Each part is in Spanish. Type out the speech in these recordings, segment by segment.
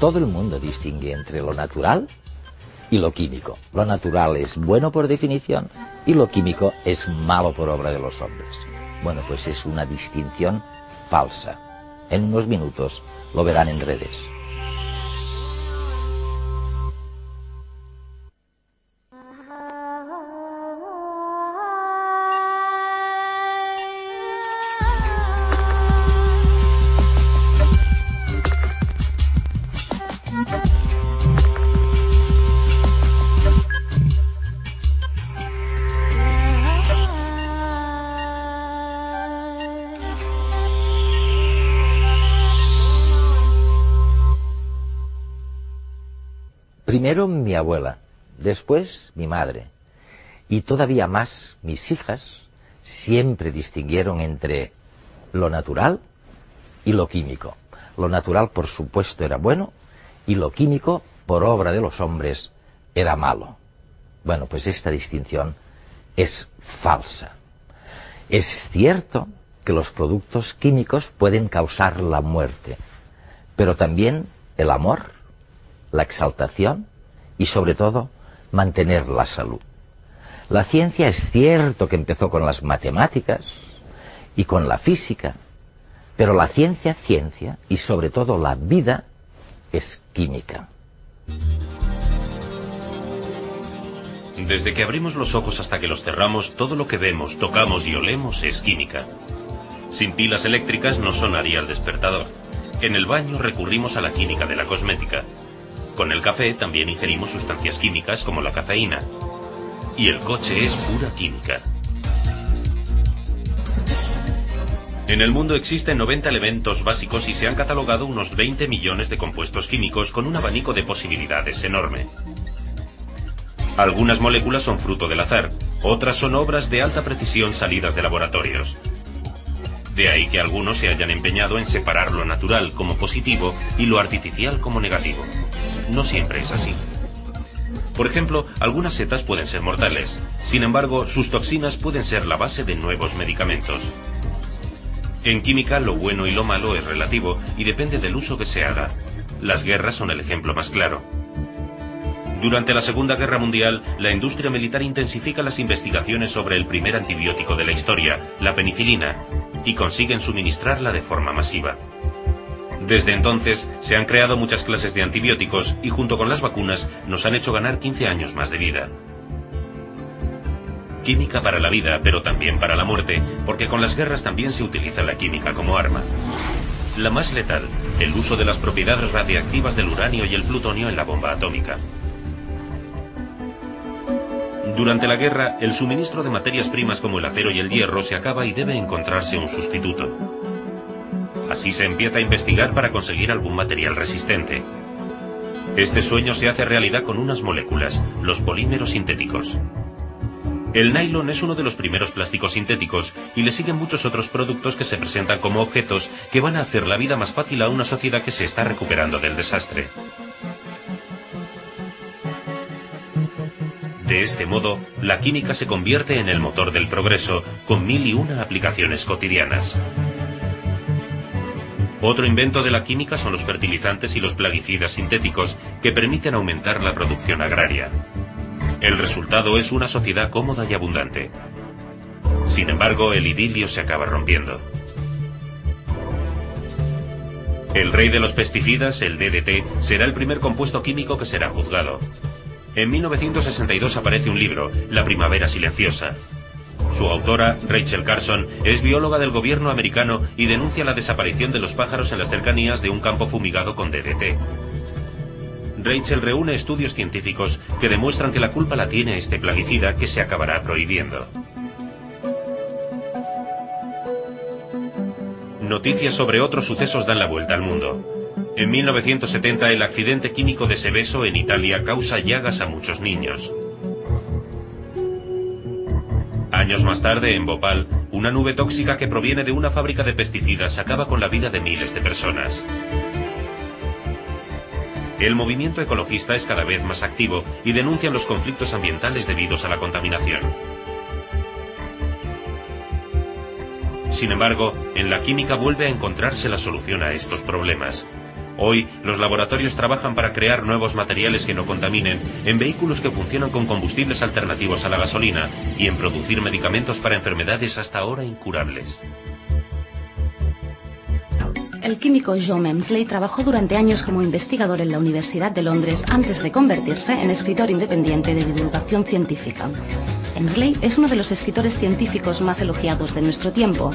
Todo el mundo distingue entre lo natural y lo químico. Lo natural es bueno por definición y lo químico es malo por obra de los hombres. Bueno, pues es una distinción falsa. En unos minutos lo verán en redes. Primero mi abuela, después mi madre, y todavía más mis hijas siempre distinguieron entre lo natural y lo químico. Lo natural, por supuesto, era bueno, y lo químico, por obra de los hombres, era malo. Bueno, pues esta distinción es falsa. Es cierto que los productos químicos pueden causar la muerte, pero también el amor, la exaltación y sobre todo mantener la salud. La ciencia es cierto que empezó con las matemáticas y con la física, pero la ciencia, ciencia y sobre todo la vida es química. Desde que abrimos los ojos hasta que los cerramos, todo lo que vemos, tocamos y olemos es química. Sin pilas eléctricas no sonaría el despertador. En el baño recurrimos a la química de la cosmética. Con el café también ingerimos sustancias químicas como la cafeína. Y el coche es pura química. En el mundo existen 90 elementos básicos y se han catalogado unos 20 millones de compuestos químicos con un abanico de posibilidades enorme. Algunas moléculas son fruto del azar, otras son obras de alta precisión salidas de laboratorios. De ahí que algunos se hayan empeñado en separar lo natural como positivo y lo artificial como negativo. No siempre es así. Por ejemplo, algunas setas pueden ser mortales. Sin embargo, sus toxinas pueden ser la base de nuevos medicamentos. En química, lo bueno y lo malo es relativo y depende del uso que se haga. Las guerras son el ejemplo más claro. Durante la Segunda Guerra Mundial, la industria militar intensifica las investigaciones sobre el primer antibiótico de la historia, la penicilina, y consiguen suministrarla de forma masiva. Desde entonces se han creado muchas clases de antibióticos y junto con las vacunas nos han hecho ganar 15 años más de vida. Química para la vida, pero también para la muerte, porque con las guerras también se utiliza la química como arma. La más letal, el uso de las propiedades radiactivas del uranio y el plutonio en la bomba atómica. Durante la guerra, el suministro de materias primas como el acero y el hierro se acaba y debe encontrarse un sustituto. Así se empieza a investigar para conseguir algún material resistente. Este sueño se hace realidad con unas moléculas, los polímeros sintéticos. El nylon es uno de los primeros plásticos sintéticos y le siguen muchos otros productos que se presentan como objetos que van a hacer la vida más fácil a una sociedad que se está recuperando del desastre. De este modo, la química se convierte en el motor del progreso, con mil y una aplicaciones cotidianas. Otro invento de la química son los fertilizantes y los plaguicidas sintéticos, que permiten aumentar la producción agraria. El resultado es una sociedad cómoda y abundante. Sin embargo, el idilio se acaba rompiendo. El rey de los pesticidas, el DDT, será el primer compuesto químico que será juzgado. En 1962 aparece un libro, La Primavera Silenciosa. Su autora, Rachel Carson, es bióloga del gobierno americano y denuncia la desaparición de los pájaros en las cercanías de un campo fumigado con DDT. Rachel reúne estudios científicos que demuestran que la culpa la tiene este plaguicida que se acabará prohibiendo. Noticias sobre otros sucesos dan la vuelta al mundo. En 1970 el accidente químico de Seveso en Italia causa llagas a muchos niños. Años más tarde, en Bhopal, una nube tóxica que proviene de una fábrica de pesticidas acaba con la vida de miles de personas. El movimiento ecologista es cada vez más activo y denuncia los conflictos ambientales debidos a la contaminación. Sin embargo, en la química vuelve a encontrarse la solución a estos problemas. Hoy, los laboratorios trabajan para crear nuevos materiales que no contaminen, en vehículos que funcionan con combustibles alternativos a la gasolina y en producir medicamentos para enfermedades hasta ahora incurables. El químico John Emsley trabajó durante años como investigador en la Universidad de Londres antes de convertirse en escritor independiente de divulgación científica. Emsley es uno de los escritores científicos más elogiados de nuestro tiempo.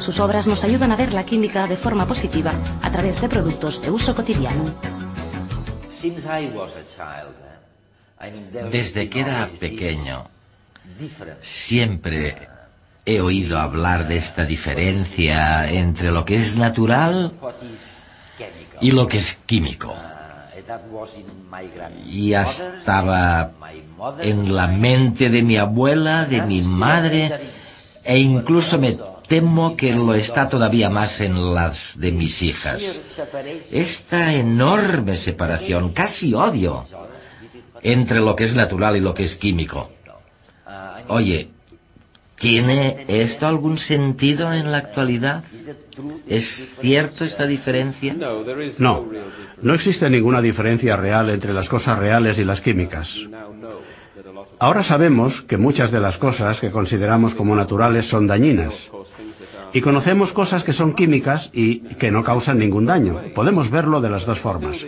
Sus obras nos ayudan a ver la química de forma positiva a través de productos de uso cotidiano. Desde que era pequeño, siempre he oído hablar de esta diferencia entre lo que es natural y lo que es químico. Y estaba en la mente de mi abuela, de mi madre, e incluso me temo que lo está todavía más en las de mis hijas. Esta enorme separación, casi odio, entre lo que es natural y lo que es químico. Oye, ¿Tiene esto algún sentido en la actualidad? ¿Es cierto esta diferencia? No, no existe ninguna diferencia real entre las cosas reales y las químicas. Ahora sabemos que muchas de las cosas que consideramos como naturales son dañinas. Y conocemos cosas que son químicas y que no causan ningún daño. Podemos verlo de las dos formas.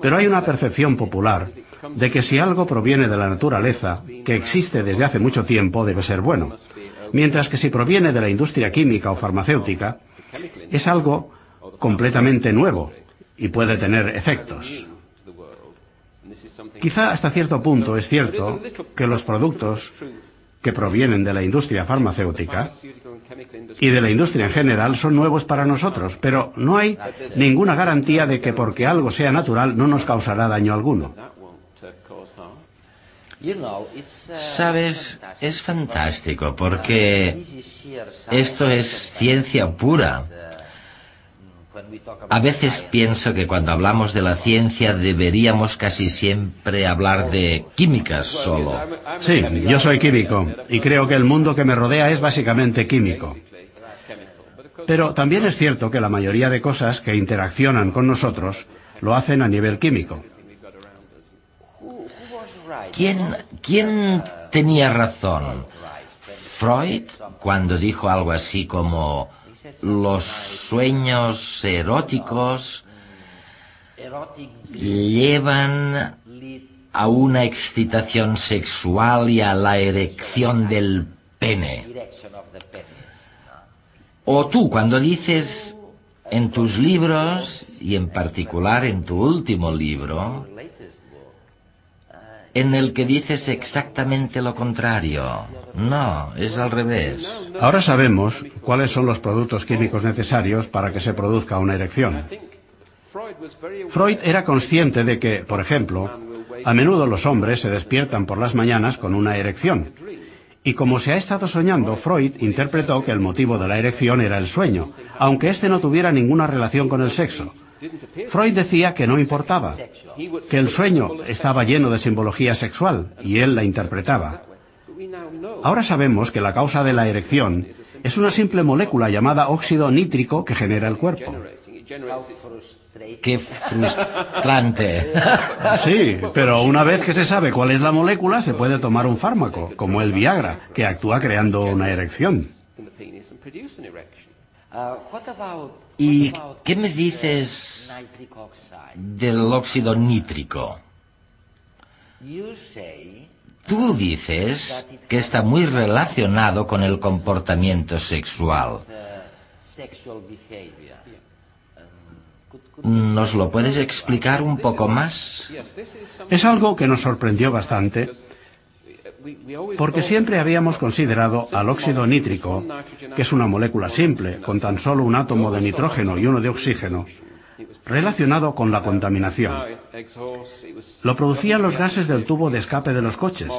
Pero hay una percepción popular de que si algo proviene de la naturaleza, que existe desde hace mucho tiempo, debe ser bueno mientras que si proviene de la industria química o farmacéutica, es algo completamente nuevo y puede tener efectos. Quizá hasta cierto punto es cierto que los productos que provienen de la industria farmacéutica y de la industria en general son nuevos para nosotros, pero no hay ninguna garantía de que porque algo sea natural no nos causará daño alguno. Sabes, es fantástico porque esto es ciencia pura. A veces pienso que cuando hablamos de la ciencia deberíamos casi siempre hablar de químicas solo. Sí, yo soy químico y creo que el mundo que me rodea es básicamente químico. Pero también es cierto que la mayoría de cosas que interaccionan con nosotros lo hacen a nivel químico. ¿Quién, ¿Quién tenía razón? Freud cuando dijo algo así como los sueños eróticos llevan a una excitación sexual y a la erección del pene. O tú cuando dices en tus libros y en particular en tu último libro en el que dices exactamente lo contrario. No, es al revés. Ahora sabemos cuáles son los productos químicos necesarios para que se produzca una erección. Freud era consciente de que, por ejemplo, a menudo los hombres se despiertan por las mañanas con una erección. Y como se ha estado soñando, Freud interpretó que el motivo de la erección era el sueño, aunque éste no tuviera ninguna relación con el sexo. Freud decía que no importaba, que el sueño estaba lleno de simbología sexual y él la interpretaba. Ahora sabemos que la causa de la erección es una simple molécula llamada óxido nítrico que genera el cuerpo. Qué frustrante. Sí, pero una vez que se sabe cuál es la molécula, se puede tomar un fármaco, como el Viagra, que actúa creando una erección. ¿Y qué me dices del óxido nítrico? Tú dices que está muy relacionado con el comportamiento sexual. ¿Nos lo puedes explicar un poco más? Es algo que nos sorprendió bastante Porque siempre habíamos considerado al óxido nítrico, que es una molécula simple, con tan solo un átomo de nitrógeno y uno de oxígeno, relacionado con la contaminación. Lo producían los gases del tubo de escape de los coches.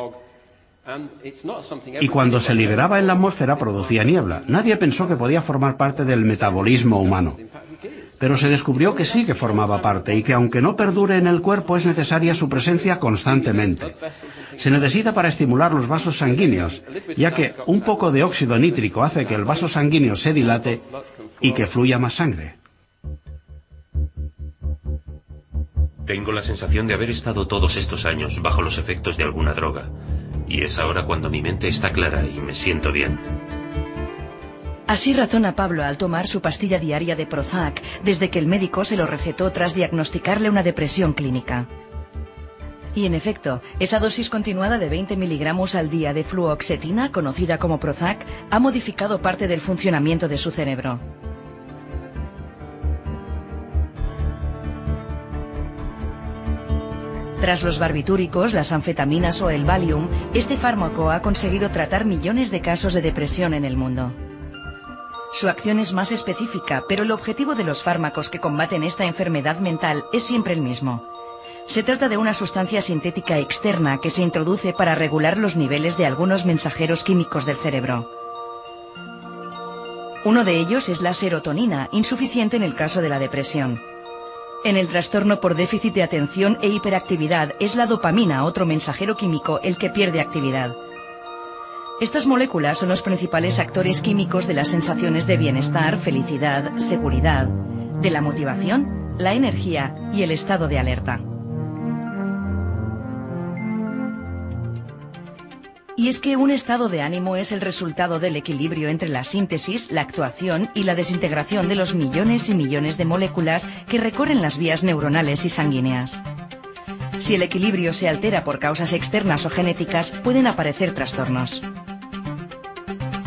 Y cuando se liberaba en la atmósfera producía niebla. Nadie pensó que podía formar parte del metabolismo humano. Pero se descubrió que sí que formaba parte y que aunque no perdure en el cuerpo es necesaria su presencia constantemente. Se necesita para estimular los vasos sanguíneos, ya que un poco de óxido nítrico hace que el vaso sanguíneo se dilate y que fluya más sangre. Tengo la sensación de haber estado todos estos años bajo los efectos de alguna droga. Y es ahora cuando mi mente está clara y me siento bien. Así razona Pablo al tomar su pastilla diaria de Prozac desde que el médico se lo recetó tras diagnosticarle una depresión clínica. Y en efecto, esa dosis continuada de 20 miligramos al día de fluoxetina, conocida como Prozac, ha modificado parte del funcionamiento de su cerebro. Tras los barbitúricos, las anfetaminas o el Valium, este fármaco ha conseguido tratar millones de casos de depresión en el mundo. Su acción es más específica, pero el objetivo de los fármacos que combaten esta enfermedad mental es siempre el mismo. Se trata de una sustancia sintética externa que se introduce para regular los niveles de algunos mensajeros químicos del cerebro. Uno de ellos es la serotonina, insuficiente en el caso de la depresión. En el trastorno por déficit de atención e hiperactividad es la dopamina, otro mensajero químico, el que pierde actividad. Estas moléculas son los principales actores químicos de las sensaciones de bienestar, felicidad, seguridad, de la motivación, la energía y el estado de alerta. Y es que un estado de ánimo es el resultado del equilibrio entre la síntesis, la actuación y la desintegración de los millones y millones de moléculas que recorren las vías neuronales y sanguíneas. Si el equilibrio se altera por causas externas o genéticas, pueden aparecer trastornos.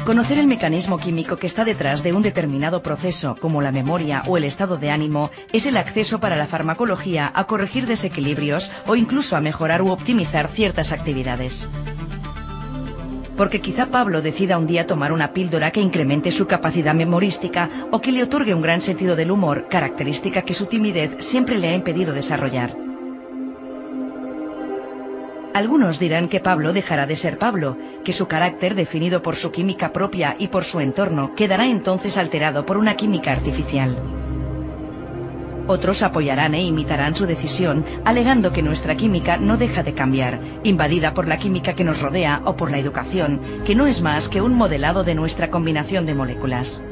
Conocer el mecanismo químico que está detrás de un determinado proceso, como la memoria o el estado de ánimo, es el acceso para la farmacología a corregir desequilibrios o incluso a mejorar u optimizar ciertas actividades. Porque quizá Pablo decida un día tomar una píldora que incremente su capacidad memorística o que le otorgue un gran sentido del humor, característica que su timidez siempre le ha impedido desarrollar. Algunos dirán que Pablo dejará de ser Pablo, que su carácter, definido por su química propia y por su entorno, quedará entonces alterado por una química artificial. Otros apoyarán e imitarán su decisión, alegando que nuestra química no deja de cambiar, invadida por la química que nos rodea o por la educación, que no es más que un modelado de nuestra combinación de moléculas.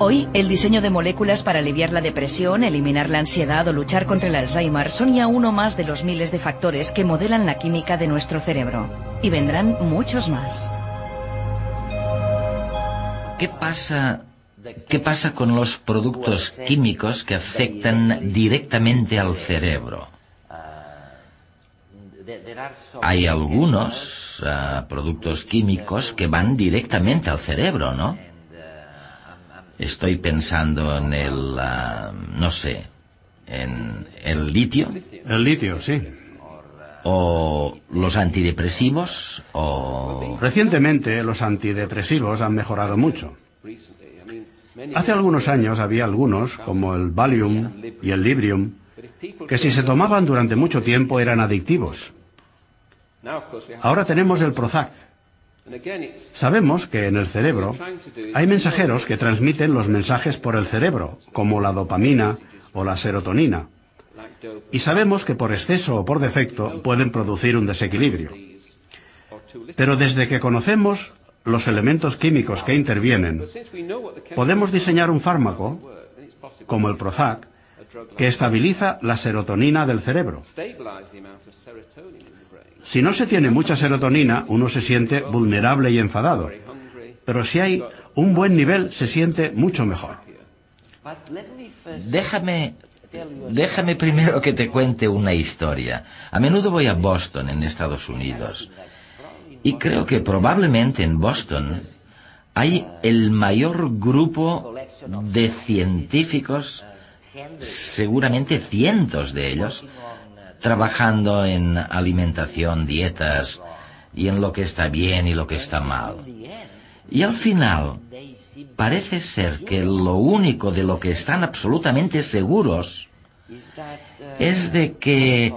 Hoy, el diseño de moléculas para aliviar la depresión, eliminar la ansiedad o luchar contra el Alzheimer son ya uno más de los miles de factores que modelan la química de nuestro cerebro. Y vendrán muchos más. ¿Qué pasa, qué pasa con los productos químicos que afectan directamente al cerebro? Hay algunos uh, productos químicos que van directamente al cerebro, ¿no? Estoy pensando en el, ah, no sé, en el litio. El litio, sí. O los antidepresivos, o... Recientemente los antidepresivos han mejorado mucho. Hace algunos años había algunos, como el Valium y el Librium, que si se tomaban durante mucho tiempo eran adictivos. Ahora tenemos el Prozac, Sabemos que en el cerebro hay mensajeros que transmiten los mensajes por el cerebro, como la dopamina o la serotonina. Y sabemos que por exceso o por defecto pueden producir un desequilibrio. Pero desde que conocemos los elementos químicos que intervienen, podemos diseñar un fármaco, como el Prozac, que estabiliza la serotonina del cerebro. Si no se tiene mucha serotonina, uno se siente vulnerable y enfadado. Pero si hay un buen nivel, se siente mucho mejor. Déjame, déjame primero que te cuente una historia. A menudo voy a Boston, en Estados Unidos. Y creo que probablemente en Boston hay el mayor grupo de científicos, seguramente cientos de ellos, trabajando en alimentación, dietas, y en lo que está bien y lo que está mal. Y al final, parece ser que lo único de lo que están absolutamente seguros es de que,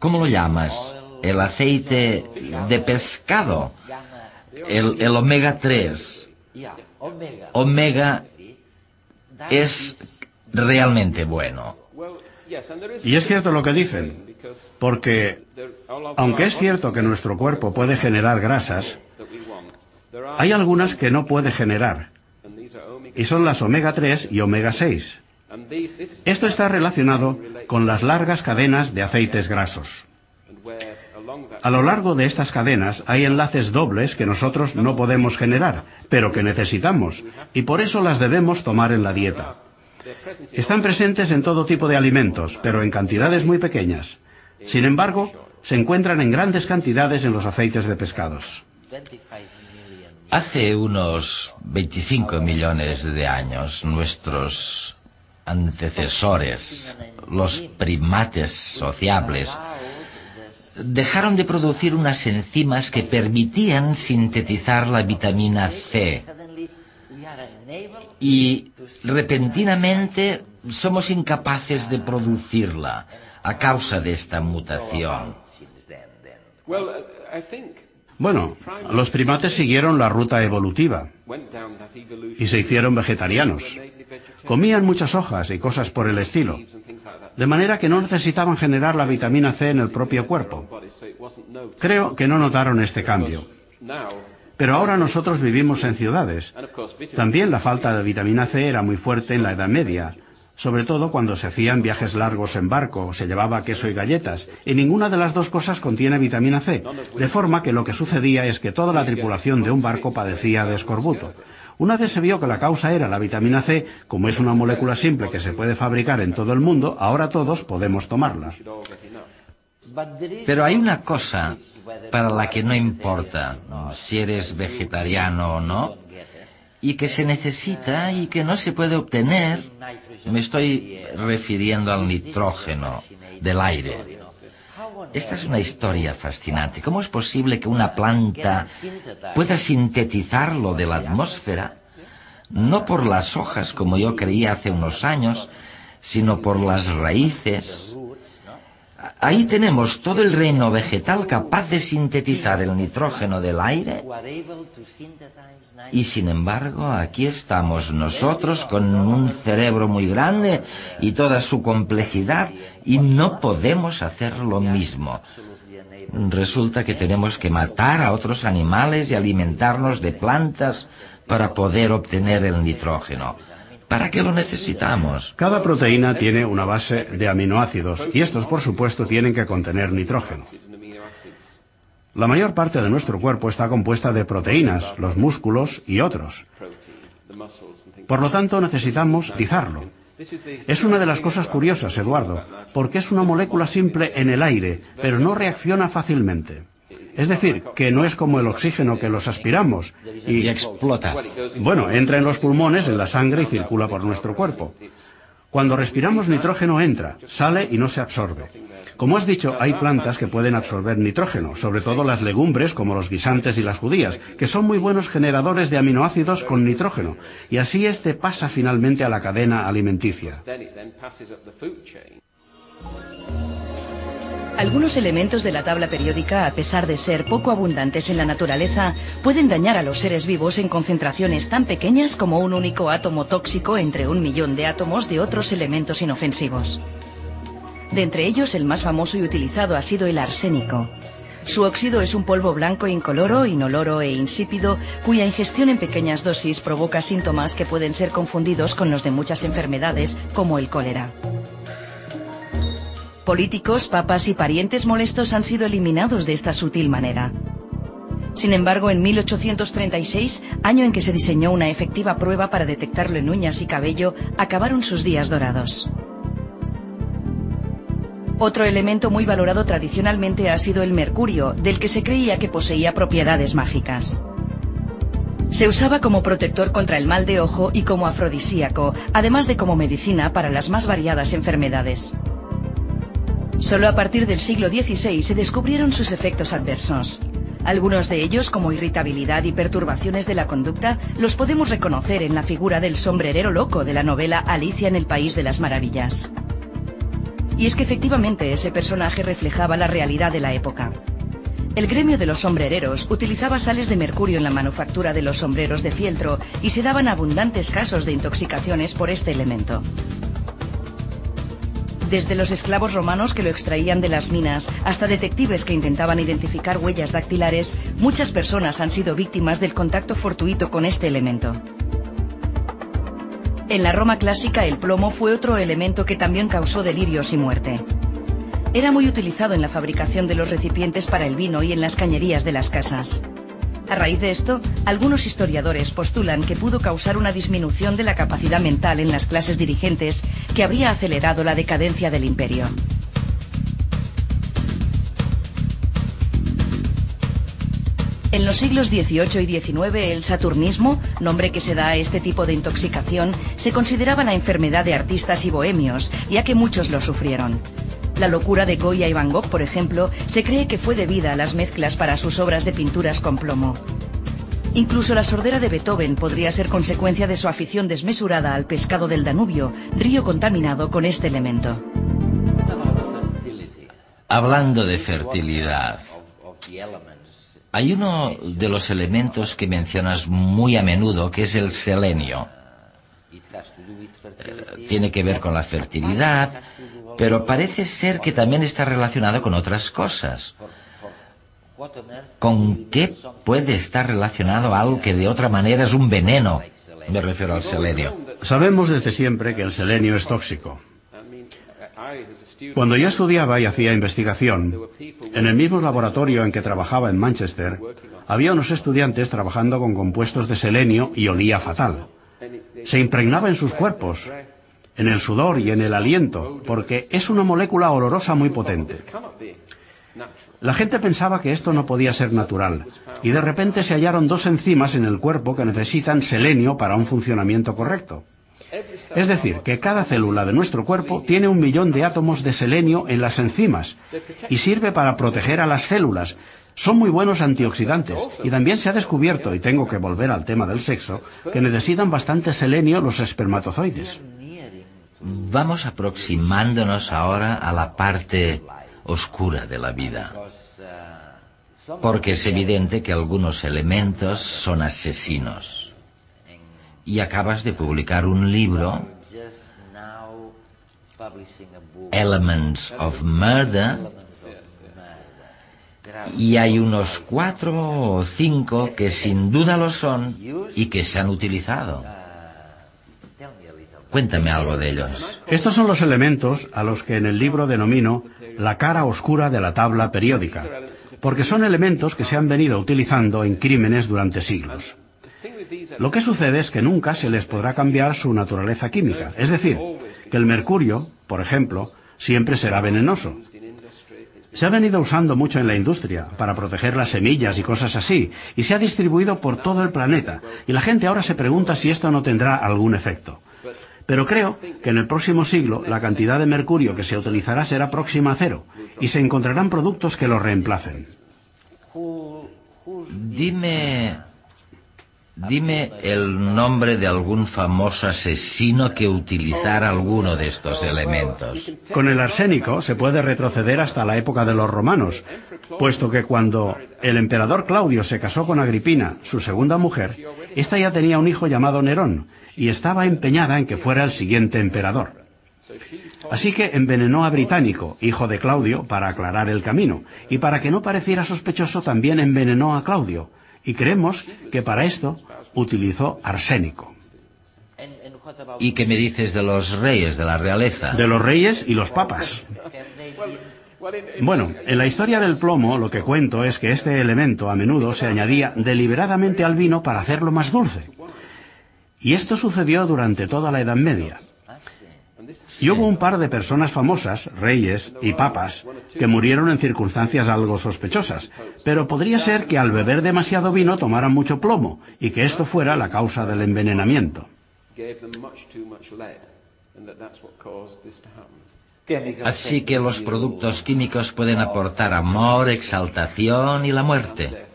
¿cómo lo llamas? El aceite de pescado, el, omega 3. Omega es realmente bueno. Y es cierto lo que dicen, porque aunque es cierto que nuestro cuerpo puede generar grasas, hay algunas que no puede generar, y son las omega 3 y omega 6. Esto está relacionado con las largas cadenas de aceites grasos. A lo largo de estas cadenas hay enlaces dobles que nosotros no podemos generar, pero que necesitamos, y por eso las debemos tomar en la dieta. Están presentes en todo tipo de alimentos, pero en cantidades muy pequeñas. Sin embargo, se encuentran en grandes cantidades en los aceites de pescados. Hace unos 25 millones de años, nuestros antecesores, los primates sociables, dejaron de producir unas enzimas que permitían sintetizar la vitamina C. Y repentinamente somos incapaces de producirla a causa de esta mutación. Bueno, los primates siguieron la ruta evolutiva y se hicieron vegetarianos. Comían muchas hojas y cosas por el estilo, de manera que no necesitaban generar la vitamina C en el propio cuerpo. Creo que no notaron este cambio. Pero ahora nosotros vivimos en ciudades. También la falta de vitamina C era muy fuerte en la Edad Media, sobre todo cuando se hacían viajes largos en barco, se llevaba queso y galletas, y ninguna de las dos cosas contiene vitamina C, de forma que lo que sucedía es que toda la tripulación de un barco padecía de escorbuto. Una vez se vio que la causa era la vitamina C, como es una molécula simple que se puede fabricar en todo el mundo, ahora todos podemos tomarla. Pero hay una cosa para la que no importa si eres vegetariano o no, y que se necesita y que no se puede obtener, me estoy refiriendo al nitrógeno del aire. Esta es una historia fascinante. ¿Cómo es posible que una planta pueda sintetizarlo de la atmósfera? No por las hojas, como yo creía hace unos años, sino por las raíces, Ahí tenemos todo el reino vegetal capaz de sintetizar el nitrógeno del aire y sin embargo aquí estamos nosotros con un cerebro muy grande y toda su complejidad y no podemos hacer lo mismo. Resulta que tenemos que matar a otros animales y alimentarnos de plantas para poder obtener el nitrógeno. ¿Para qué lo necesitamos? Cada proteína tiene una base de aminoácidos y estos, por supuesto, tienen que contener nitrógeno. La mayor parte de nuestro cuerpo está compuesta de proteínas, los músculos y otros. Por lo tanto, necesitamos utilizarlo. Es una de las cosas curiosas, Eduardo, porque es una molécula simple en el aire, pero no reacciona fácilmente. Es decir, que no es como el oxígeno que los aspiramos y, explota. Bueno, entra en los pulmones, en la sangre y circula por nuestro cuerpo. Cuando respiramos nitrógeno entra, sale y no se absorbe. Como has dicho, hay plantas que pueden absorber nitrógeno, sobre todo las legumbres como los guisantes y las judías, que son muy buenos generadores de aminoácidos con nitrógeno, y así este pasa finalmente a la cadena alimenticia. Algunos elementos de la tabla periódica, a pesar de ser poco abundantes en la naturaleza, pueden dañar a los seres vivos en concentraciones tan pequeñas como un único átomo tóxico entre un millón de átomos de otros elementos inofensivos. De entre ellos, el más famoso y utilizado ha sido el arsénico. Su óxido es un polvo blanco incoloro, inoloro e insípido, cuya ingestión en pequeñas dosis provoca síntomas que pueden ser confundidos con los de muchas enfermedades, como el cólera. Políticos, papas y parientes molestos han sido eliminados de esta sutil manera. Sin embargo, en 1836, año en que se diseñó una efectiva prueba para detectarlo en uñas y cabello, acabaron sus días dorados. Otro elemento muy valorado tradicionalmente ha sido el mercurio, del que se creía que poseía propiedades mágicas. Se usaba como protector contra el mal de ojo y como afrodisíaco, además de como medicina para las más variadas enfermedades. Solo a partir del siglo XVI se descubrieron sus efectos adversos. Algunos de ellos, como irritabilidad y perturbaciones de la conducta, los podemos reconocer en la figura del sombrerero loco de la novela Alicia en el País de las Maravillas. Y es que efectivamente ese personaje reflejaba la realidad de la época. El gremio de los sombrereros utilizaba sales de mercurio en la manufactura de los sombreros de fieltro y se daban abundantes casos de intoxicaciones por este elemento. Desde los esclavos romanos que lo extraían de las minas hasta detectives que intentaban identificar huellas dactilares, muchas personas han sido víctimas del contacto fortuito con este elemento. En la Roma clásica el plomo fue otro elemento que también causó delirios y muerte. Era muy utilizado en la fabricación de los recipientes para el vino y en las cañerías de las casas. A raíz de esto, algunos historiadores postulan que pudo causar una disminución de la capacidad mental en las clases dirigentes que habría acelerado la decadencia del imperio. En los siglos XVIII y XIX, el saturnismo, nombre que se da a este tipo de intoxicación, se consideraba la enfermedad de artistas y bohemios, ya que muchos lo sufrieron. La locura de Goya y Van Gogh, por ejemplo, se cree que fue debida a las mezclas para sus obras de pinturas con plomo. Incluso la sordera de Beethoven podría ser consecuencia de su afición desmesurada al pescado del Danubio, río contaminado con este elemento. Hablando de fertilidad, hay uno de los elementos que mencionas muy a menudo, que es el selenio. Eh, tiene que ver con la fertilidad, pero parece ser que también está relacionado con otras cosas. ¿Con qué puede estar relacionado algo que de otra manera es un veneno? Me refiero al selenio. Sabemos desde siempre que el selenio es tóxico. Cuando yo estudiaba y hacía investigación, en el mismo laboratorio en que trabajaba en Manchester, había unos estudiantes trabajando con compuestos de selenio y olía fatal. Se impregnaba en sus cuerpos en el sudor y en el aliento, porque es una molécula olorosa muy potente. La gente pensaba que esto no podía ser natural, y de repente se hallaron dos enzimas en el cuerpo que necesitan selenio para un funcionamiento correcto. Es decir, que cada célula de nuestro cuerpo tiene un millón de átomos de selenio en las enzimas y sirve para proteger a las células. Son muy buenos antioxidantes y también se ha descubierto, y tengo que volver al tema del sexo, que necesitan bastante selenio los espermatozoides. Vamos aproximándonos ahora a la parte oscura de la vida. Porque es evidente que algunos elementos son asesinos. Y acabas de publicar un libro, Elements of Murder, y hay unos cuatro o cinco que sin duda lo son y que se han utilizado. Cuéntame algo de ellos. Estos son los elementos a los que en el libro denomino la cara oscura de la tabla periódica, porque son elementos que se han venido utilizando en crímenes durante siglos. Lo que sucede es que nunca se les podrá cambiar su naturaleza química, es decir, que el mercurio, por ejemplo, siempre será venenoso. Se ha venido usando mucho en la industria para proteger las semillas y cosas así, y se ha distribuido por todo el planeta, y la gente ahora se pregunta si esto no tendrá algún efecto. Pero creo que en el próximo siglo la cantidad de mercurio que se utilizará será próxima a cero y se encontrarán productos que lo reemplacen. Dime, dime el nombre de algún famoso asesino que utilizara alguno de estos elementos. Con el arsénico se puede retroceder hasta la época de los romanos, puesto que cuando el emperador Claudio se casó con Agripina, su segunda mujer, ésta ya tenía un hijo llamado Nerón, y estaba empeñada en que fuera el siguiente emperador. Así que envenenó a Británico, hijo de Claudio, para aclarar el camino, y para que no pareciera sospechoso también envenenó a Claudio, y creemos que para esto utilizó arsénico. ¿Y qué me dices de los reyes, de la realeza? De los reyes y los papas. Bueno, en la historia del plomo lo que cuento es que este elemento a menudo se añadía deliberadamente al vino para hacerlo más dulce. Y esto sucedió durante toda la Edad Media. Y hubo un par de personas famosas, reyes y papas, que murieron en circunstancias algo sospechosas, pero podría ser que al beber demasiado vino tomaran mucho plomo y que esto fuera la causa del envenenamiento. Así que los productos químicos pueden aportar amor, exaltación y la muerte.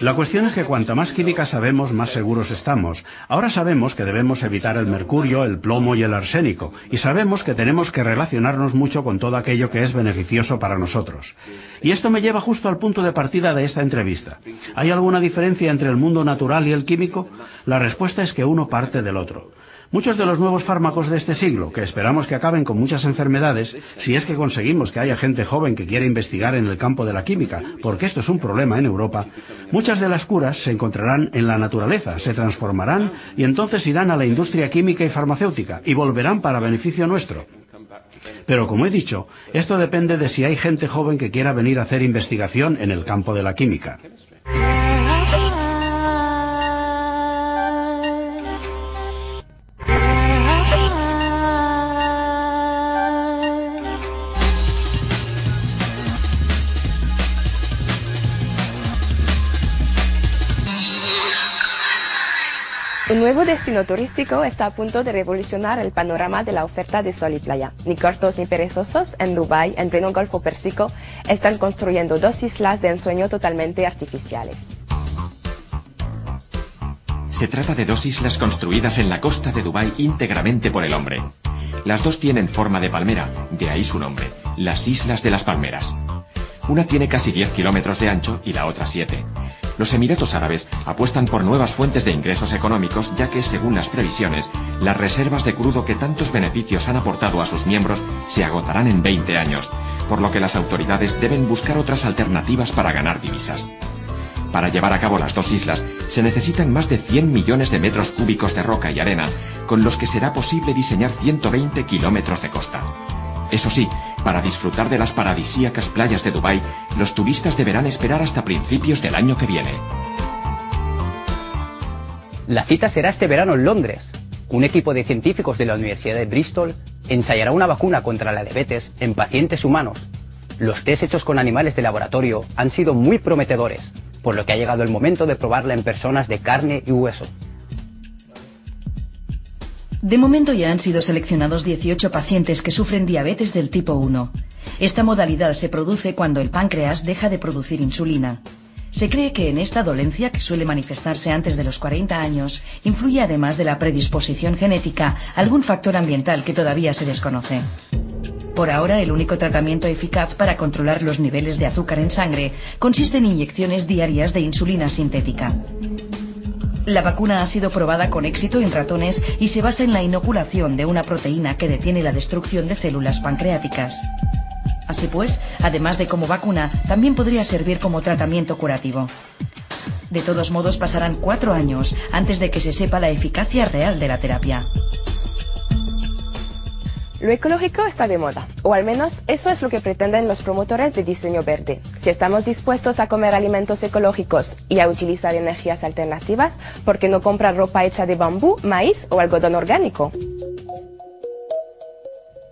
La cuestión es que cuanta más química sabemos, más seguros estamos. Ahora sabemos que debemos evitar el mercurio, el plomo y el arsénico, y sabemos que tenemos que relacionarnos mucho con todo aquello que es beneficioso para nosotros. Y esto me lleva justo al punto de partida de esta entrevista. ¿Hay alguna diferencia entre el mundo natural y el químico? La respuesta es que uno parte del otro. Muchos de los nuevos fármacos de este siglo, que esperamos que acaben con muchas enfermedades, si es que conseguimos que haya gente joven que quiera investigar en el campo de la química, porque esto es un problema en Europa, muchas de las curas se encontrarán en la naturaleza, se transformarán y entonces irán a la industria química y farmacéutica y volverán para beneficio nuestro. Pero como he dicho, esto depende de si hay gente joven que quiera venir a hacer investigación en el campo de la química. Un nuevo destino turístico está a punto de revolucionar el panorama de la oferta de sol y playa. Ni cortos ni perezosos, en Dubái, en pleno Golfo Pérsico, están construyendo dos islas de ensueño totalmente artificiales. Se trata de dos islas construidas en la costa de Dubái íntegramente por el hombre. Las dos tienen forma de palmera, de ahí su nombre, las Islas de las Palmeras. Una tiene casi 10 kilómetros de ancho y la otra 7. Los Emiratos Árabes apuestan por nuevas fuentes de ingresos económicos ya que, según las previsiones, las reservas de crudo que tantos beneficios han aportado a sus miembros se agotarán en 20 años, por lo que las autoridades deben buscar otras alternativas para ganar divisas. Para llevar a cabo las dos islas se necesitan más de 100 millones de metros cúbicos de roca y arena, con los que será posible diseñar 120 kilómetros de costa. Eso sí, para disfrutar de las paradisíacas playas de Dubái, los turistas deberán esperar hasta principios del año que viene. La cita será este verano en Londres. Un equipo de científicos de la Universidad de Bristol ensayará una vacuna contra la diabetes en pacientes humanos. Los test hechos con animales de laboratorio han sido muy prometedores, por lo que ha llegado el momento de probarla en personas de carne y hueso. De momento ya han sido seleccionados 18 pacientes que sufren diabetes del tipo 1. Esta modalidad se produce cuando el páncreas deja de producir insulina. Se cree que en esta dolencia, que suele manifestarse antes de los 40 años, influye además de la predisposición genética algún factor ambiental que todavía se desconoce. Por ahora, el único tratamiento eficaz para controlar los niveles de azúcar en sangre consiste en inyecciones diarias de insulina sintética. La vacuna ha sido probada con éxito en ratones y se basa en la inoculación de una proteína que detiene la destrucción de células pancreáticas. Así pues, además de como vacuna, también podría servir como tratamiento curativo. De todos modos, pasarán cuatro años antes de que se sepa la eficacia real de la terapia. Lo ecológico está de moda, o al menos eso es lo que pretenden los promotores de diseño verde. Si estamos dispuestos a comer alimentos ecológicos y a utilizar energías alternativas, ¿por qué no comprar ropa hecha de bambú, maíz o algodón orgánico?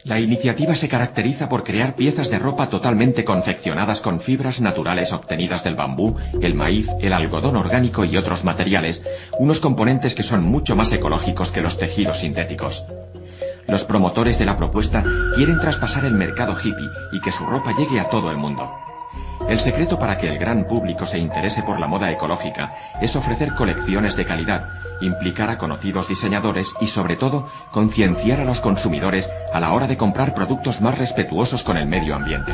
La iniciativa se caracteriza por crear piezas de ropa totalmente confeccionadas con fibras naturales obtenidas del bambú, el maíz, el algodón orgánico y otros materiales, unos componentes que son mucho más ecológicos que los tejidos sintéticos. Los promotores de la propuesta quieren traspasar el mercado hippie y que su ropa llegue a todo el mundo. El secreto para que el gran público se interese por la moda ecológica es ofrecer colecciones de calidad, implicar a conocidos diseñadores y sobre todo concienciar a los consumidores a la hora de comprar productos más respetuosos con el medio ambiente.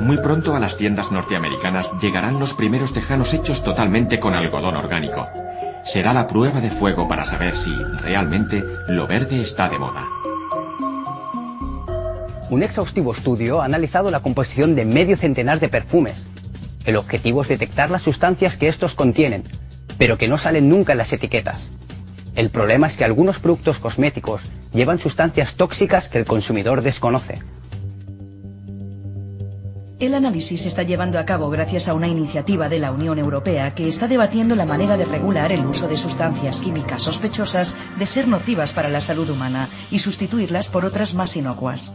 Muy pronto a las tiendas norteamericanas llegarán los primeros tejanos hechos totalmente con algodón orgánico será la prueba de fuego para saber si realmente lo verde está de moda. Un exhaustivo estudio ha analizado la composición de medio centenar de perfumes. El objetivo es detectar las sustancias que estos contienen, pero que no salen nunca en las etiquetas. El problema es que algunos productos cosméticos llevan sustancias tóxicas que el consumidor desconoce. El análisis se está llevando a cabo gracias a una iniciativa de la Unión Europea que está debatiendo la manera de regular el uso de sustancias químicas sospechosas de ser nocivas para la salud humana y sustituirlas por otras más inocuas.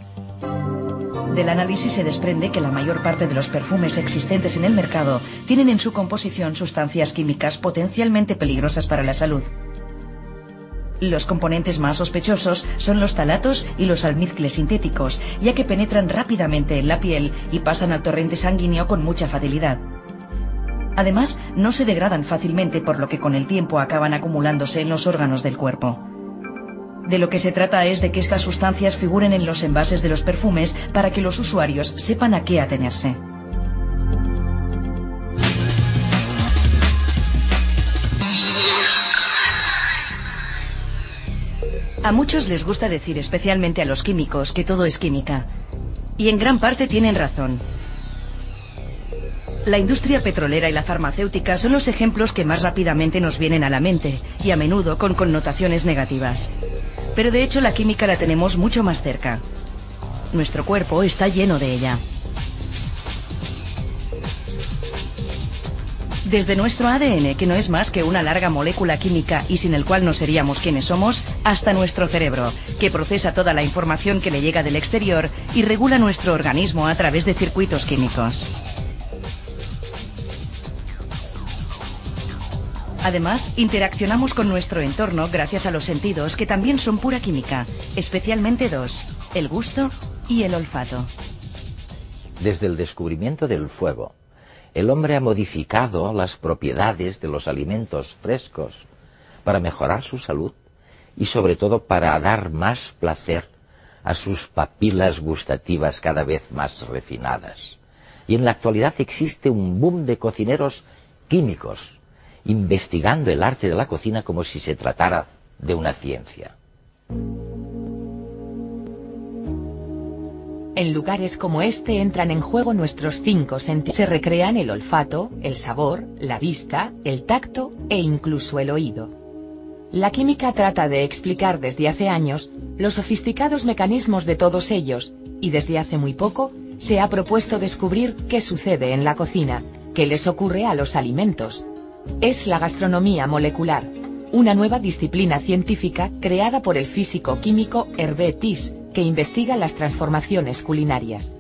Del análisis se desprende que la mayor parte de los perfumes existentes en el mercado tienen en su composición sustancias químicas potencialmente peligrosas para la salud. Los componentes más sospechosos son los talatos y los almizcles sintéticos, ya que penetran rápidamente en la piel y pasan al torrente sanguíneo con mucha facilidad. Además, no se degradan fácilmente por lo que con el tiempo acaban acumulándose en los órganos del cuerpo. De lo que se trata es de que estas sustancias figuren en los envases de los perfumes para que los usuarios sepan a qué atenerse. A muchos les gusta decir, especialmente a los químicos, que todo es química. Y en gran parte tienen razón. La industria petrolera y la farmacéutica son los ejemplos que más rápidamente nos vienen a la mente, y a menudo con connotaciones negativas. Pero de hecho la química la tenemos mucho más cerca. Nuestro cuerpo está lleno de ella. Desde nuestro ADN, que no es más que una larga molécula química y sin el cual no seríamos quienes somos, hasta nuestro cerebro, que procesa toda la información que le llega del exterior y regula nuestro organismo a través de circuitos químicos. Además, interaccionamos con nuestro entorno gracias a los sentidos que también son pura química, especialmente dos, el gusto y el olfato. Desde el descubrimiento del fuego, el hombre ha modificado las propiedades de los alimentos frescos para mejorar su salud y sobre todo para dar más placer a sus papilas gustativas cada vez más refinadas. Y en la actualidad existe un boom de cocineros químicos investigando el arte de la cocina como si se tratara de una ciencia. En lugares como este entran en juego nuestros cinco sentidos. Se recrean el olfato, el sabor, la vista, el tacto e incluso el oído. La química trata de explicar desde hace años los sofisticados mecanismos de todos ellos, y desde hace muy poco se ha propuesto descubrir qué sucede en la cocina, qué les ocurre a los alimentos. Es la gastronomía molecular, una nueva disciplina científica creada por el físico químico Hervé Tis, que investiga las transformaciones culinarias.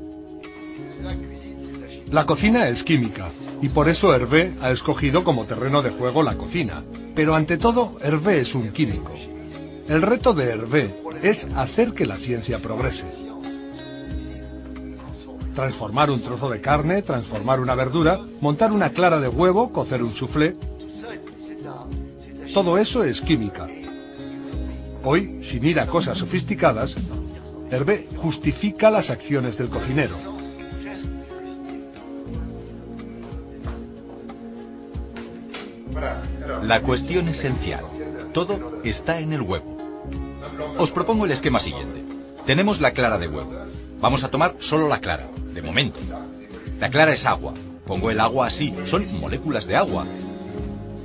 La cocina es química, y por eso Hervé ha escogido como terreno de juego la cocina. Pero ante todo, Hervé es un químico. El reto de Hervé es hacer que la ciencia progrese. Transformar un trozo de carne, transformar una verdura, montar una clara de huevo, cocer un soufflé. Todo eso es química. Hoy, sin ir a cosas sofisticadas, Hervé justifica las acciones del cocinero. La cuestión esencial. Todo está en el huevo. Os propongo el esquema siguiente. Tenemos la clara de huevo. Vamos a tomar solo la clara, de momento. La clara es agua. Pongo el agua así. Son moléculas de agua.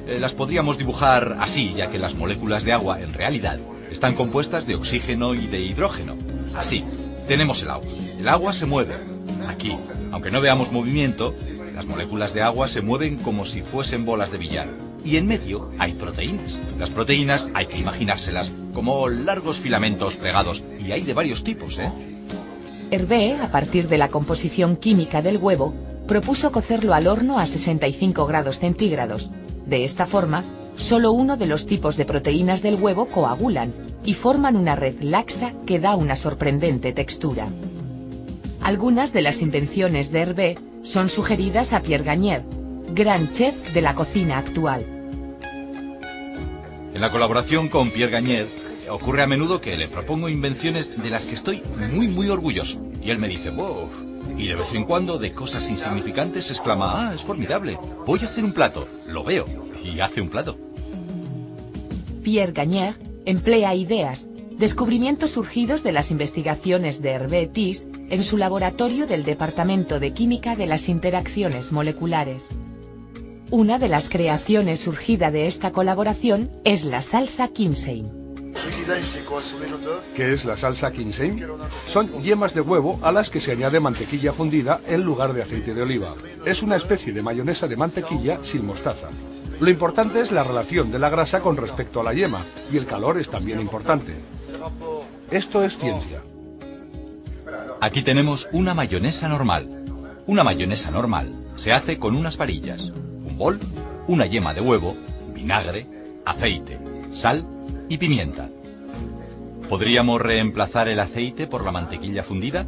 Eh, las podríamos dibujar así, ya que las moléculas de agua, en realidad, están compuestas de oxígeno y de hidrógeno. Así, tenemos el agua. El agua se mueve. Aquí, aunque no veamos movimiento, las moléculas de agua se mueven como si fuesen bolas de billar. Y en medio hay proteínas. Las proteínas hay que imaginárselas como largos filamentos plegados. Y hay de varios tipos, ¿eh? Hervé, a partir de la composición química del huevo, propuso cocerlo al horno a 65 grados centígrados. De esta forma, solo uno de los tipos de proteínas del huevo coagulan y forman una red laxa que da una sorprendente textura. Algunas de las invenciones de Hervé son sugeridas a Pierre Gagnier, gran chef de la cocina actual. En la colaboración con Pierre Gagnier, ocurre a menudo que le propongo invenciones de las que estoy muy, muy orgulloso. Y él me dice, wow. Y de vez en cuando, de cosas insignificantes, exclama, ah, es formidable. Voy a hacer un plato. Lo veo. Y hace un plato. Pierre Gagnier emplea ideas, descubrimientos surgidos de las investigaciones de Hervé Tis en su laboratorio del Departamento de Química de las Interacciones Moleculares. Una de las creaciones surgida de esta colaboración es la salsa Kinsey. ¿Qué es la salsa Kinsey? Son yemas de huevo a las que se añade mantequilla fundida en lugar de aceite de oliva. Es una especie de mayonesa de mantequilla sin mostaza. Lo importante es la relación de la grasa con respecto a la yema, y el calor es también importante. Esto es ciencia. Aquí tenemos una mayonesa normal. Una mayonesa normal se hace con unas varillas, un bol, una yema de huevo, vinagre, aceite, sal y pimienta. ¿Podríamos reemplazar el aceite por la mantequilla fundida?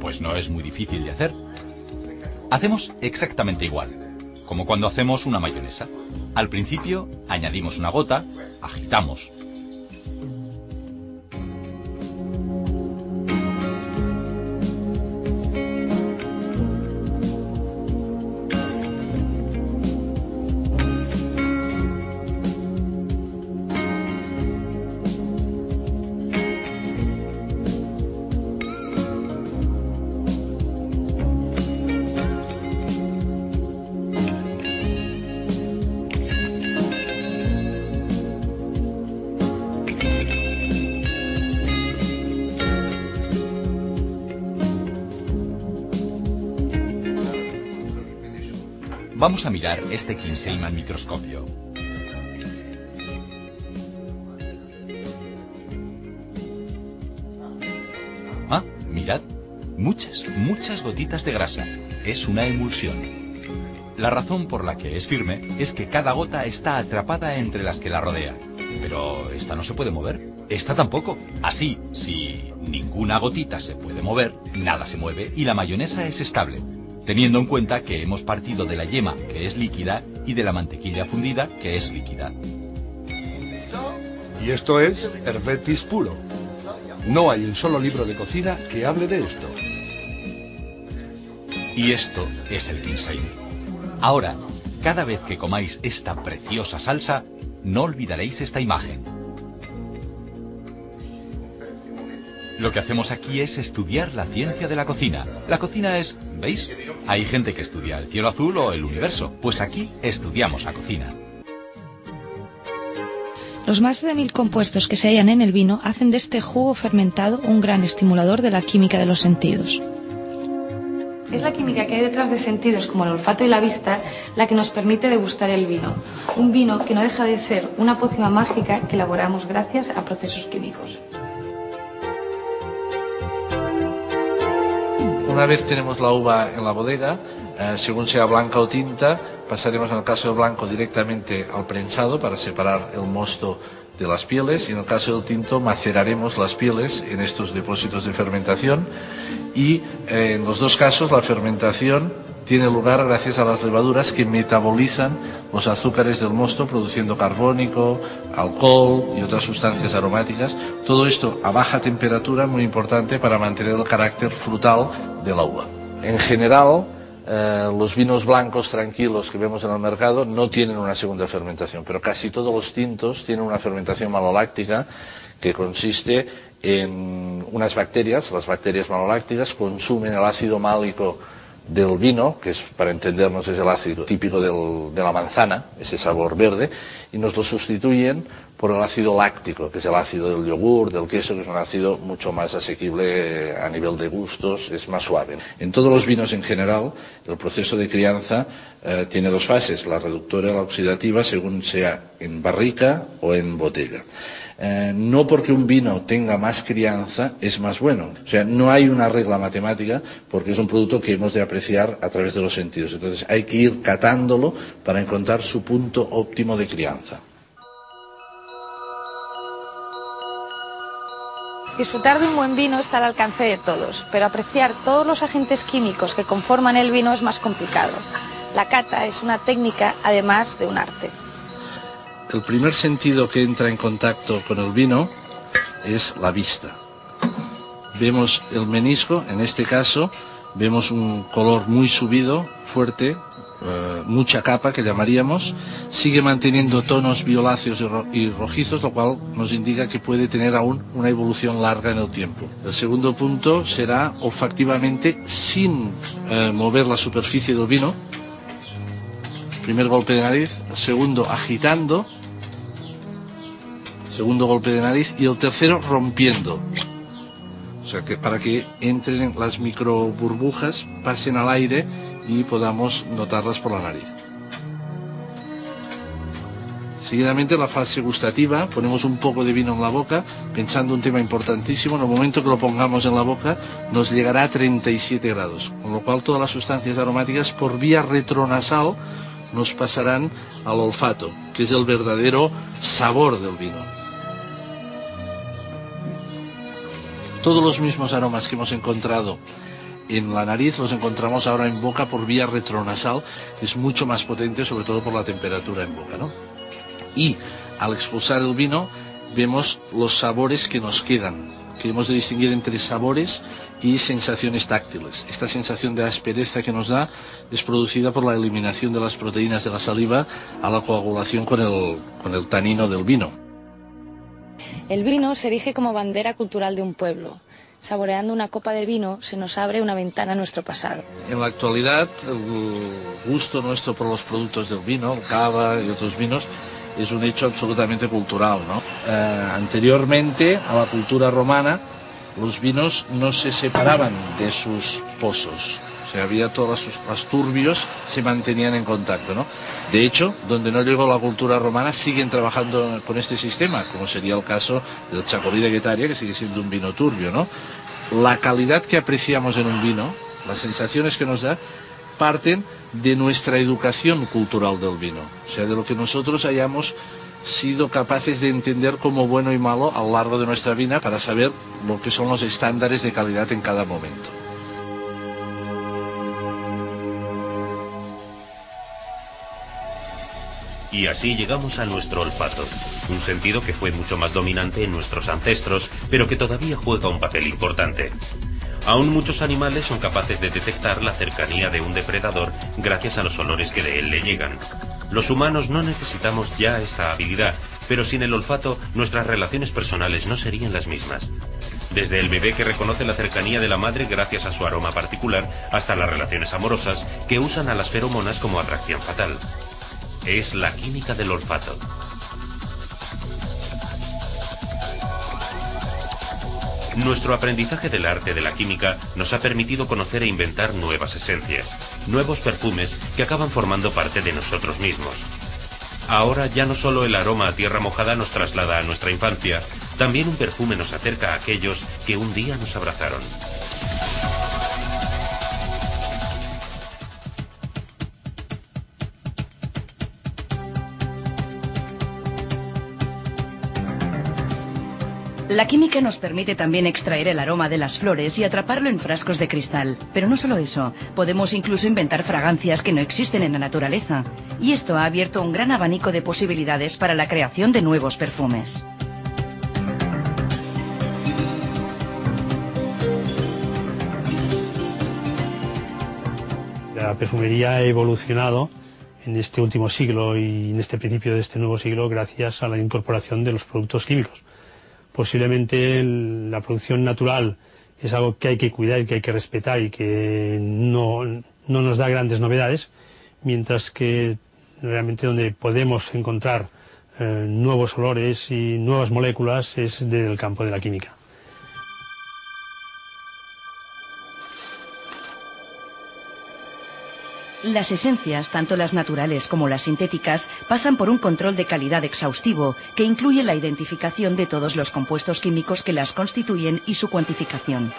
Pues no es muy difícil de hacer. Hacemos exactamente igual, como cuando hacemos una mayonesa. Al principio añadimos una gota, agitamos, Vamos a mirar este Kinsey al microscopio. Ah, mirad. Muchas, muchas gotitas de grasa. Es una emulsión. La razón por la que es firme es que cada gota está atrapada entre las que la rodean. Pero esta no se puede mover. Esta tampoco. Así, si ninguna gotita se puede mover, nada se mueve y la mayonesa es estable teniendo en cuenta que hemos partido de la yema, que es líquida, y de la mantequilla fundida, que es líquida. Y esto es herbetis puro. No hay un solo libro de cocina que hable de esto. Y esto es el ginseng. Ahora, cada vez que comáis esta preciosa salsa, no olvidaréis esta imagen. Lo que hacemos aquí es estudiar la ciencia de la cocina. La cocina es, ¿veis? Hay gente que estudia el cielo azul o el universo. Pues aquí estudiamos la cocina. Los más de mil compuestos que se hallan en el vino hacen de este jugo fermentado un gran estimulador de la química de los sentidos. Es la química que hay detrás de sentidos como el olfato y la vista la que nos permite degustar el vino. Un vino que no deja de ser una pócima mágica que elaboramos gracias a procesos químicos. Una vez tenemos la uva en la bodega, eh, según sea blanca o tinta, pasaremos en el caso del blanco directamente al prensado para separar el mosto de las pieles y en el caso del tinto maceraremos las pieles en estos depósitos de fermentación y eh, en los dos casos la fermentación tiene lugar gracias a las levaduras que metabolizan los azúcares del mosto produciendo carbónico, alcohol y otras sustancias aromáticas. Todo esto a baja temperatura, muy importante para mantener el carácter frutal de la uva. En general, eh, los vinos blancos tranquilos que vemos en el mercado no tienen una segunda fermentación, pero casi todos los tintos tienen una fermentación maloláctica que consiste en unas bacterias, las bacterias malolácticas consumen el ácido málico del vino, que es, para entendernos es el ácido típico de la manzana, ese sabor verde, y nos lo sustituyen por el ácido láctico, que es el ácido del yogur, del queso, que es un ácido mucho más asequible a nivel de gustos, es más suave. En todos los vinos en general, el proceso de crianza eh, tiene dos fases, la reductora y la oxidativa, según sea en barrica o en botella. Eh, no porque un vino tenga más crianza es más bueno. O sea, no hay una regla matemática porque es un producto que hemos de apreciar a través de los sentidos. Entonces hay que ir catándolo para encontrar su punto óptimo de crianza. Disfrutar de un buen vino está al alcance de todos, pero apreciar todos los agentes químicos que conforman el vino es más complicado. La cata es una técnica además de un arte el primer sentido que entra en contacto con el vino es la vista. Vemos el menisco, en este caso, vemos un color muy subido, fuerte, eh, mucha capa que llamaríamos, sigue manteniendo tonos violáceos y, rojizos, lo cual nos indica que puede tener aún una evolución larga en el tiempo. El segundo punto será olfactivamente sin eh, mover la superficie del vino. Primer golpe de nariz, segundo agitando segundo golpe de nariz y el tercero rompiendo. O sea, que para que entren las micro burbujas, pasen al aire y podamos notarlas por la nariz. Seguidamente la fase gustativa, ponemos un poco de vino en la boca, pensando un tema importantísimo, en el momento que lo pongamos en la boca nos llegará a 37 grados, con lo cual todas las sustancias aromáticas por vía retronasal nos pasarán al olfato, que es el verdadero sabor del vino. Todos los mismos aromas que hemos encontrado en la nariz los encontramos ahora en boca por vía retronasal, que es mucho más potente, sobre todo por la temperatura en boca. ¿no? Y al expulsar el vino, vemos los sabores que nos quedan, que hemos de distinguir entre sabores y sensaciones táctiles. Esta sensación de aspereza que nos da es producida por la eliminación de las proteínas de la saliva a la coagulación con el, con el tanino del vino. El vino se erige como bandera cultural de un pueblo. Saboreando una copa de vino se nos abre una ventana a nuestro pasado. En la actualidad, el gusto nuestro por los productos del vino, el cava y otros vinos, es un hecho absolutamente cultural. ¿no? Eh, anteriormente, a la cultura romana, los vinos no se separaban de sus pozos. O sea, había todos los, turbios se mantenían en contacto, ¿no? De hecho, donde no llegó la cultura romana siguen trabajando con este sistema, como sería el caso del Chacolí de Guetaria, que sigue siendo un vino turbio, ¿no? La calidad que apreciamos en un vino, las sensaciones que nos da, parten de nuestra educación cultural del vino, o sea, de lo que nosotros hayamos sido capaces de entender como bueno y malo a lo largo de nuestra vida para saber lo que son los estándares de calidad en cada momento. Y así llegamos a nuestro olfato, un sentido que fue mucho más dominante en nuestros ancestros, pero que todavía juega un papel importante. Aún muchos animales son capaces de detectar la cercanía de un depredador gracias a los olores que de él le llegan. Los humanos no necesitamos ya esta habilidad, pero sin el olfato nuestras relaciones personales no serían las mismas. Desde el bebé que reconoce la cercanía de la madre gracias a su aroma particular, hasta las relaciones amorosas que usan a las feromonas como atracción fatal es la química del olfato. Nuestro aprendizaje del arte de la química nos ha permitido conocer e inventar nuevas esencias, nuevos perfumes que acaban formando parte de nosotros mismos. Ahora ya no solo el aroma a tierra mojada nos traslada a nuestra infancia, también un perfume nos acerca a aquellos que un día nos abrazaron. La química nos permite también extraer el aroma de las flores y atraparlo en frascos de cristal. Pero no solo eso, podemos incluso inventar fragancias que no existen en la naturaleza. Y esto ha abierto un gran abanico de posibilidades para la creación de nuevos perfumes. La perfumería ha evolucionado en este último siglo y en este principio de este nuevo siglo gracias a la incorporación de los productos químicos posiblemente la producción natural es algo que hay que cuidar y que hay que respetar y que no, no nos da grandes novedades, mientras que realmente donde podemos encontrar eh, nuevos olores y nuevas moléculas es del campo de la química. Las esencias, tanto las naturales como las sintéticas, pasan por un control de calidad exhaustivo que incluye la identificación de todos los compuestos químicos que las constituyen y su cuantificación.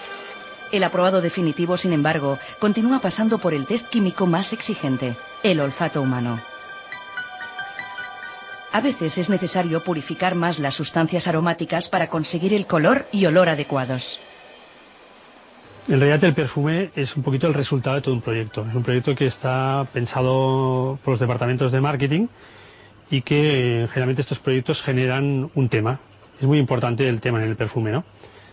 El aprobado definitivo, sin embargo, continúa pasando por el test químico más exigente, el olfato humano. A veces es necesario purificar más las sustancias aromáticas para conseguir el color y olor adecuados. En realidad el perfume es un poquito el resultado de todo un proyecto. Es un proyecto que está pensado por los departamentos de marketing y que generalmente estos proyectos generan un tema. Es muy importante el tema en el perfume, ¿no?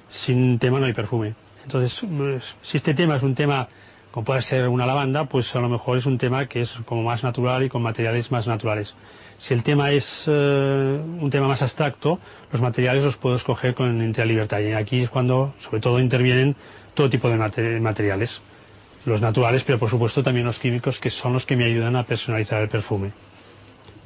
Sin tema no hay perfume. Entonces, pues, si este tema es un tema como puede ser una lavanda, pues a lo mejor es un tema que es como más natural y con materiales más naturales. Si el tema es eh, un tema más abstracto, los materiales los puedo escoger con entera libertad. Y aquí es cuando, sobre todo, intervienen todo tipo de materiales. Los naturales, pero por supuesto también los químicos, que son los que me ayudan a personalizar el perfume.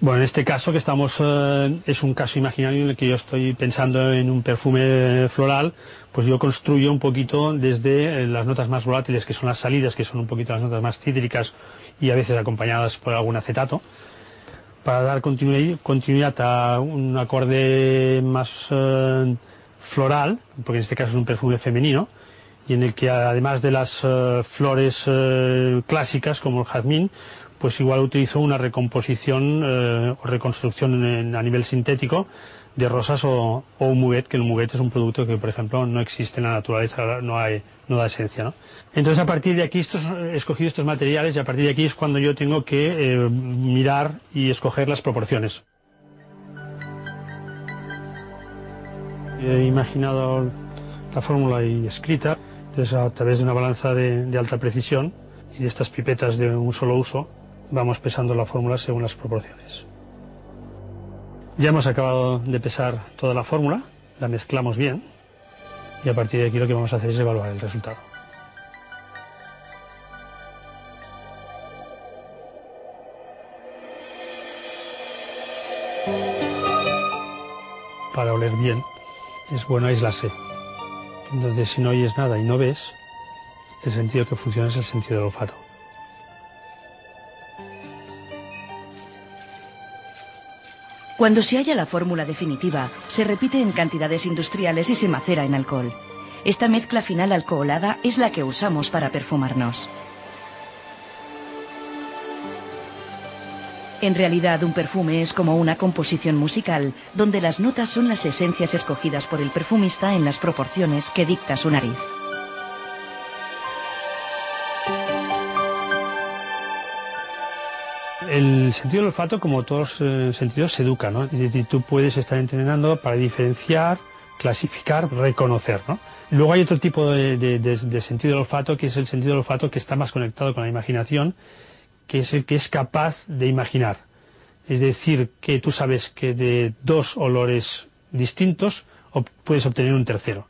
Bueno, en este caso que estamos, eh, es un caso imaginario en el que yo estoy pensando en un perfume floral, pues yo construyo un poquito desde eh, las notas más volátiles, que son las salidas, que son un poquito las notas más cítricas y a veces acompañadas por algún acetato, para dar continuidad a un acorde más eh, floral, porque en este caso es un perfume femenino, y en el que además de las eh, flores eh, clásicas como el jazmín, pues igual utilizo una recomposición eh, o reconstrucción a nivel sintético de rosas o, un muguet, que el muguet es un producto que, por ejemplo, no existe en la naturaleza, no, hay, no da esencia. Entonces, a partir de aquí, estos, he escogido estos materiales y a partir de aquí es cuando yo tengo que mirar y escoger las proporciones. He imaginado la fórmula ahí escrita, entonces a través de una balanza de alta precisión y de estas pipetas de un solo uso, vamos pesando la fórmula según las proporciones. Ya hemos acabado de pesar toda la fórmula, la mezclamos bien y a partir de aquí lo que vamos a hacer es evaluar el resultado. Para oler bien es bueno aislarse. Entonces si no oyes nada y no ves, el sentido que funciona es el sentido del olfato. Cuando se halla la fórmula definitiva, se repite en cantidades industriales y se macera en alcohol. Esta mezcla final alcoholada es la que usamos para perfumarnos. En realidad, un perfume es como una composición musical, donde las notas son las esencias escogidas por el perfumista en las proporciones que dicta su nariz. el sentido del olfato, como todos los eh, sentidos, se educa, ¿no? Es decir, tú puedes estar entrenando para diferenciar, clasificar, reconocer, ¿no? Luego hay otro tipo de, sentido del olfato, que es el sentido del olfato que está más conectado con la imaginación, que es el que es capaz de imaginar. Es decir, que tú sabes que de dos olores distintos puedes obtener un tercero.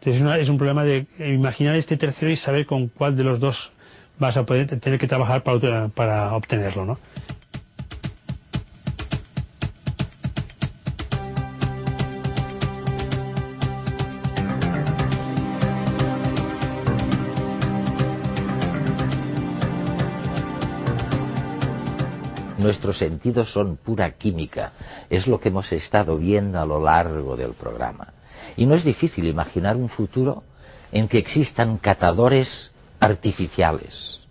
Entonces es un problema de imaginar este tercero y saber con cuál de los dos vas a poder tener que trabajar para, para obtenerlo, ¿no? Nuestros sentidos son pura química, es lo que hemos estado viendo a lo largo del programa. Y no es difícil imaginar un futuro en que existan catadores artificiales,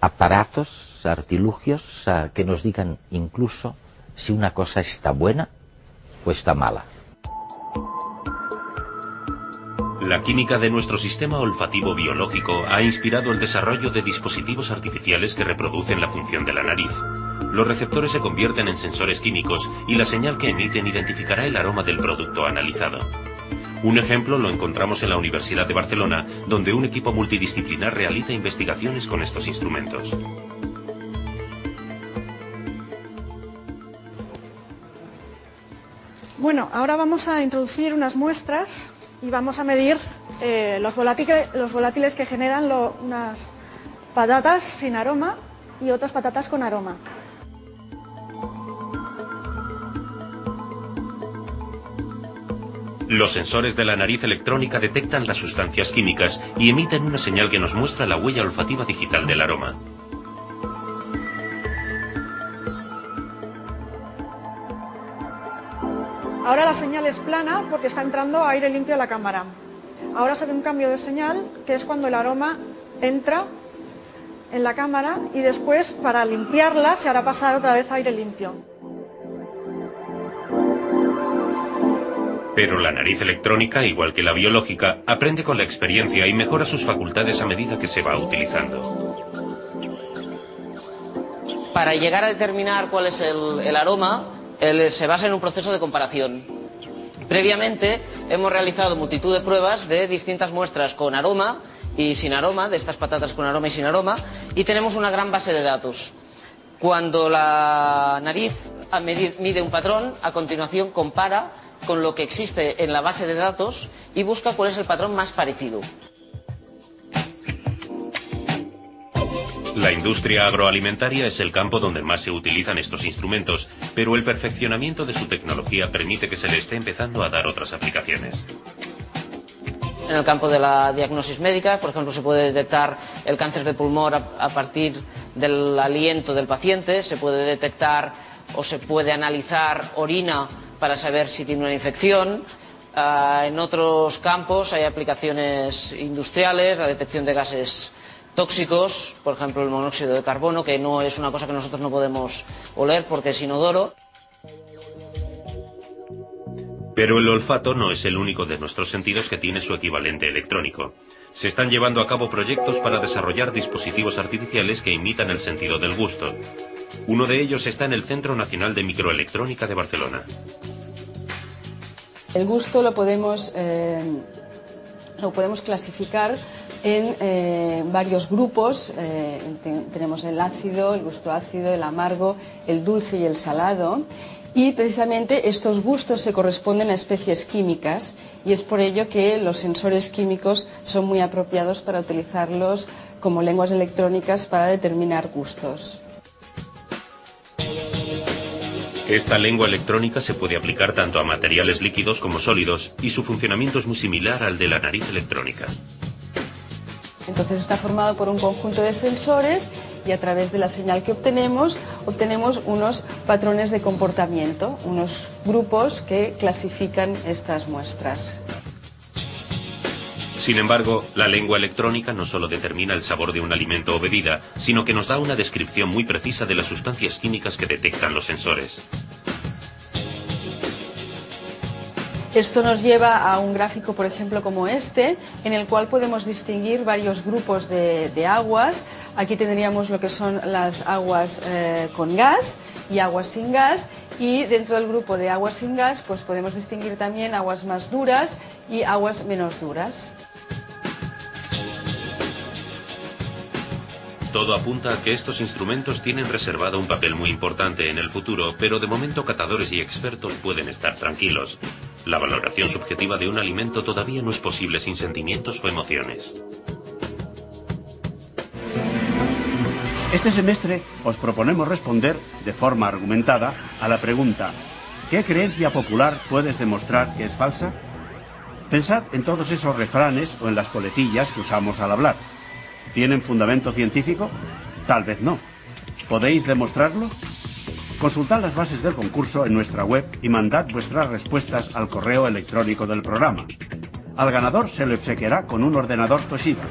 aparatos, artilugios que nos digan incluso si una cosa está buena o está mala. La química de nuestro sistema olfativo biológico ha inspirado el desarrollo de dispositivos artificiales que reproducen la función de la nariz. Los receptores se convierten en sensores químicos y la señal que emiten identificará el aroma del producto analizado. Un ejemplo lo encontramos en la Universidad de Barcelona, donde un equipo multidisciplinar realiza investigaciones con estos instrumentos. Bueno, ahora vamos a introducir unas muestras y vamos a medir eh, los, volátiles, que generan unas patatas sin aroma y otras patatas con aroma. Los sensores de la nariz electrónica detectan las sustancias químicas y emiten una señal que nos muestra la huella olfativa digital del aroma. Ahora la señal es plana porque está entrando aire limpio a la cámara. Ahora se ve un cambio de señal que es cuando el aroma entra en la cámara y después para limpiarla se hará pasar otra vez aire limpio. Pero la nariz electrónica, igual que la biológica, aprende con la experiencia y mejora sus facultades a medida que se va utilizando. Para llegar a determinar cuál es el, aroma, se basa en un proceso de comparación. Previamente hemos realizado multitud de pruebas de distintas muestras con aroma y sin aroma, de estas patatas con aroma y sin aroma, y tenemos una gran base de datos. Cuando la nariz mide un patrón, a continuación compara con lo que existe en la base de datos y busca cuál es el patrón más parecido. La industria agroalimentaria es el campo donde más se utilizan estos instrumentos, pero el perfeccionamiento de su tecnología permite que se le esté empezando a dar otras aplicaciones. En el campo de la diagnosis médica, por ejemplo, se puede detectar el cáncer de pulmón a, partir del aliento del paciente, se puede detectar o se puede analizar orina para saber si tiene una infección. Ah, en otros campos hay aplicaciones industriales, la detección de gases tóxicos, por ejemplo el monóxido de carbono, que no es una cosa que nosotros no podemos oler porque es inodoro. Pero el olfato no es el único de nuestros sentidos que tiene su equivalente electrónico. Se están llevando a cabo proyectos para desarrollar dispositivos artificiales que imitan el sentido del gusto. Uno de ellos está en el Centro Nacional de Microelectrónica de Barcelona. El gusto lo podemos, eh, lo podemos clasificar en eh, varios grupos. Eh, tenemos el ácido, el gusto ácido, el amargo, el dulce y el salado. Y precisamente estos gustos se corresponden a especies químicas y es por ello que los sensores químicos son muy apropiados para utilizarlos como lenguas electrónicas para determinar gustos. Esta lengua electrónica se puede aplicar tanto a materiales líquidos como sólidos y su funcionamiento es muy similar al de la nariz electrónica. Entonces está formado por un conjunto de sensores y a través de la señal que obtenemos obtenemos unos patrones de comportamiento, unos grupos que clasifican estas muestras. Sin embargo, la lengua electrónica no solo determina el sabor de un alimento o bebida, sino que nos da una descripción muy precisa de las sustancias químicas que detectan los sensores. Esto nos lleva a un gráfico, por ejemplo, como este, en el cual podemos distinguir varios grupos de, aguas. Aquí tendríamos lo que son las aguas eh, con gas y aguas sin gas. Y dentro del grupo de aguas sin gas, pues podemos distinguir también aguas más duras y aguas menos duras. Todo apunta a que estos instrumentos tienen reservado un papel muy importante en el futuro, pero de momento catadores y expertos pueden estar tranquilos. La valoración subjetiva de un alimento todavía no es posible sin sentimientos o emociones. Este semestre os proponemos responder de forma argumentada a la pregunta ¿qué creencia popular puedes demostrar que es falsa? Pensad en todos esos refranes o en las coletillas que usamos al hablar. ¿Tienen fundamento científico? Tal vez no. ¿Podéis demostrarlo? Consultad las bases del concurso en nuestra web y mandad vuestras respuestas al correo electrónico del programa. Al ganador se le obsequiará con un ordenador Toshiba.